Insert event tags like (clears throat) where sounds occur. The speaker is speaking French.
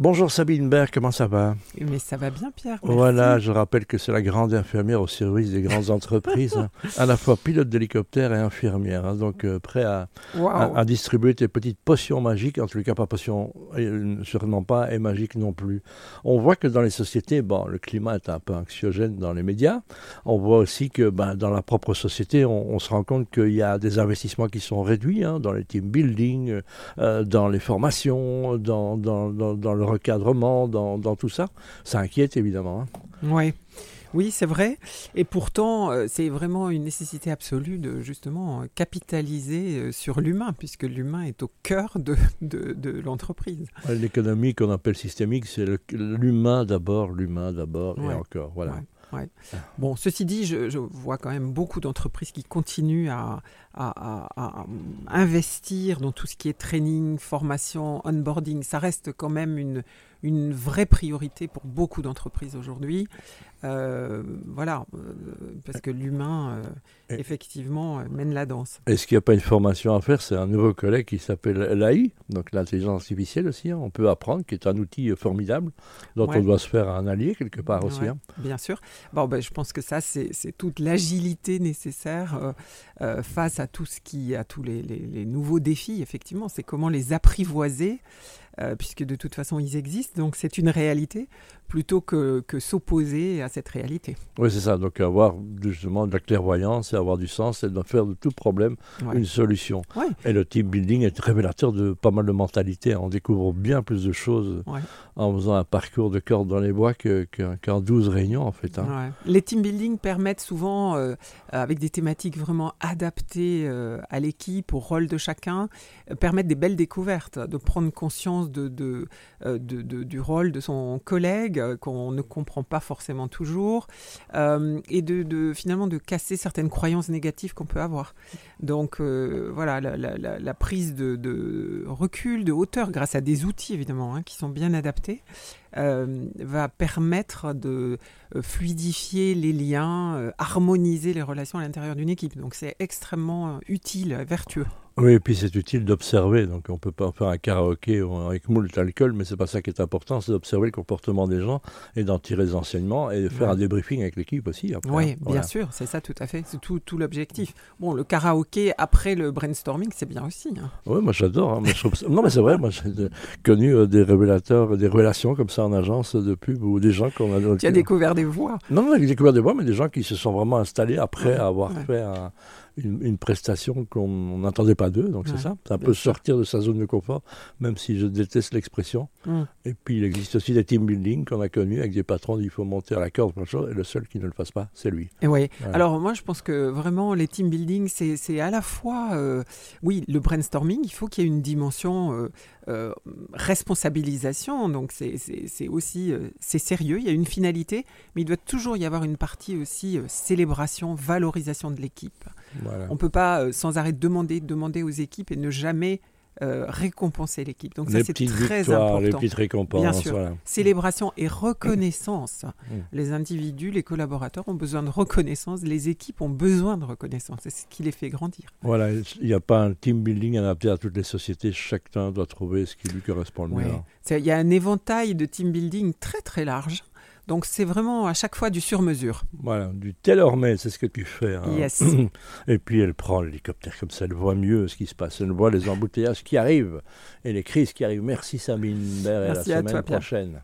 Bonjour Sabine Berg, comment ça va? Mais ça va bien Pierre. Voilà, je rappelle que c'est la grande infirmière au service des grandes entreprises, hein. (laughs) à la fois pilote d'hélicoptère et infirmière, hein. donc euh, prêt à, à, distribuer tes petites potions magiques, en tout cas pas potions, sûrement pas, et magiques non plus. On voit que dans les sociétés, bon, le climat est un peu anxiogène dans les médias, on voit aussi que ben, dans la propre société, on, se rend compte qu'il y a des investissements qui sont réduits hein, dans les team building, euh, dans les formations, dans, dans, dans, dans le recadrement, dans, dans tout ça. Ça inquiète évidemment. Hein. Oui. Oui, c'est vrai. Et pourtant, euh, c'est vraiment une nécessité absolue de justement capitaliser euh, sur l'humain, puisque l'humain est au cœur de, de, l'entreprise. L'économie qu'on appelle systémique, c'est l'humain d'abord, l'humain d'abord, et encore. Voilà. Ouais. Bon, ceci dit, je, vois quand même beaucoup d'entreprises qui continuent à, à, investir dans tout ce qui est training, formation, onboarding. Ça reste quand même une, une vraie priorité pour beaucoup d'entreprises aujourd'hui. Euh, voilà, euh, parce que l'humain, euh, effectivement, mène la danse. Est-ce qu'il n'y a pas une formation à faire? C'est un nouveau collègue qui s'appelle l'AI, donc l'intelligence artificielle aussi. Hein. on peut apprendre, qui est un outil formidable dont on doit se faire un allié quelque part aussi. Hein. Bien sûr. Bon, ben, je pense que ça, c'est toute l'agilité nécessaire face à tout ce qui, à tous les, les nouveaux défis. Effectivement, c'est comment les apprivoiser euh, puisque de toute façon ils existent, donc c'est une réalité, plutôt que, que s'opposer à cette réalité. Oui, c'est ça, donc avoir justement de la clairvoyance et avoir du sens, et de faire de tout problème une solution. Et le team building est révélateur de pas mal de mentalités, on découvre bien plus de choses en faisant un parcours de cordes dans les bois qu'en 12 réunions en fait. Hein. Les team building permettent souvent, euh, avec des thématiques vraiment adaptées euh, à l'équipe, au rôle de chacun, permettent des belles découvertes, de prendre conscience euh, de, du rôle de son collègue euh, qu'on ne comprend pas forcément toujours euh, et de, finalement de casser certaines croyances négatives qu'on peut avoir. Donc voilà, la, prise de, recul, de hauteur, grâce à des outils évidemment hein, qui sont bien adaptés, va permettre de fluidifier les liens, harmoniser les relations à l'intérieur d'une équipe. Donc c'est extrêmement utile, vertueux. Oui, et puis c'est utile d'observer. Donc on peut pas faire un karaoké avec moult alcool, mais c'est pas ça qui est important, c'est d'observer le comportement des gens et d'en tirer des enseignements et de faire un débriefing avec l'équipe aussi. oui, hein. bien sûr, c'est ça tout à fait, c'est tout, tout l'objectif. Bon, le karaoké après le brainstorming, c'est bien aussi. Hein. Oui, moi j'adore. Hein, non, mais c'est vrai, moi j'ai connu euh, des révélateurs, des relations comme ça en agence de pub ou des gens qu'on a. Tu as découvert des voix Non, non, j'ai découvert des voix, mais des gens qui se sont vraiment installés après avoir fait un une, prestation qu'on n'entendait pas d'eux, donc c'est ça. C'est un peu sortir de sa zone de confort, même si je déteste l'expression. Mm. Et puis il existe aussi des team building qu'on a connus avec des patrons il faut monter à la corde, et le seul qui ne le fasse pas, c'est lui. Et oui. Alors moi je pense que vraiment les team building, c'est à la fois, euh, oui, le brainstorming, il faut qu'il y ait une dimension euh, euh, responsabilisation, donc c'est aussi, c'est sérieux, il y a une finalité, mais il doit toujours y avoir une partie aussi célébration, valorisation de l'équipe. On ne peut pas euh, sans arrêt demander, demander aux équipes et ne jamais euh, récompenser l'équipe. Donc ça c'est très important. Les petites récompenses. Bien sûr. Célébration et reconnaissance. Mmh. Les individus, les collaborateurs ont besoin de reconnaissance. Les équipes ont besoin de reconnaissance. C'est ce qui les fait grandir. Voilà. Il n'y a pas un team building adapté à toutes les sociétés. Chacun doit trouver ce qui lui correspond le mieux. Il y a un éventail de team building très très large. Donc c'est vraiment à chaque fois du sur-mesure. Voilà, du tailor-made, c'est ce que tu fais. Hein. Yes. (clears throat) Et puis elle prend l'hélicoptère comme ça, elle voit mieux ce qui se passe, elle voit les embouteillages qui arrivent et les crises qui arrivent. Merci Sabine Bert et à la semaine prochaine.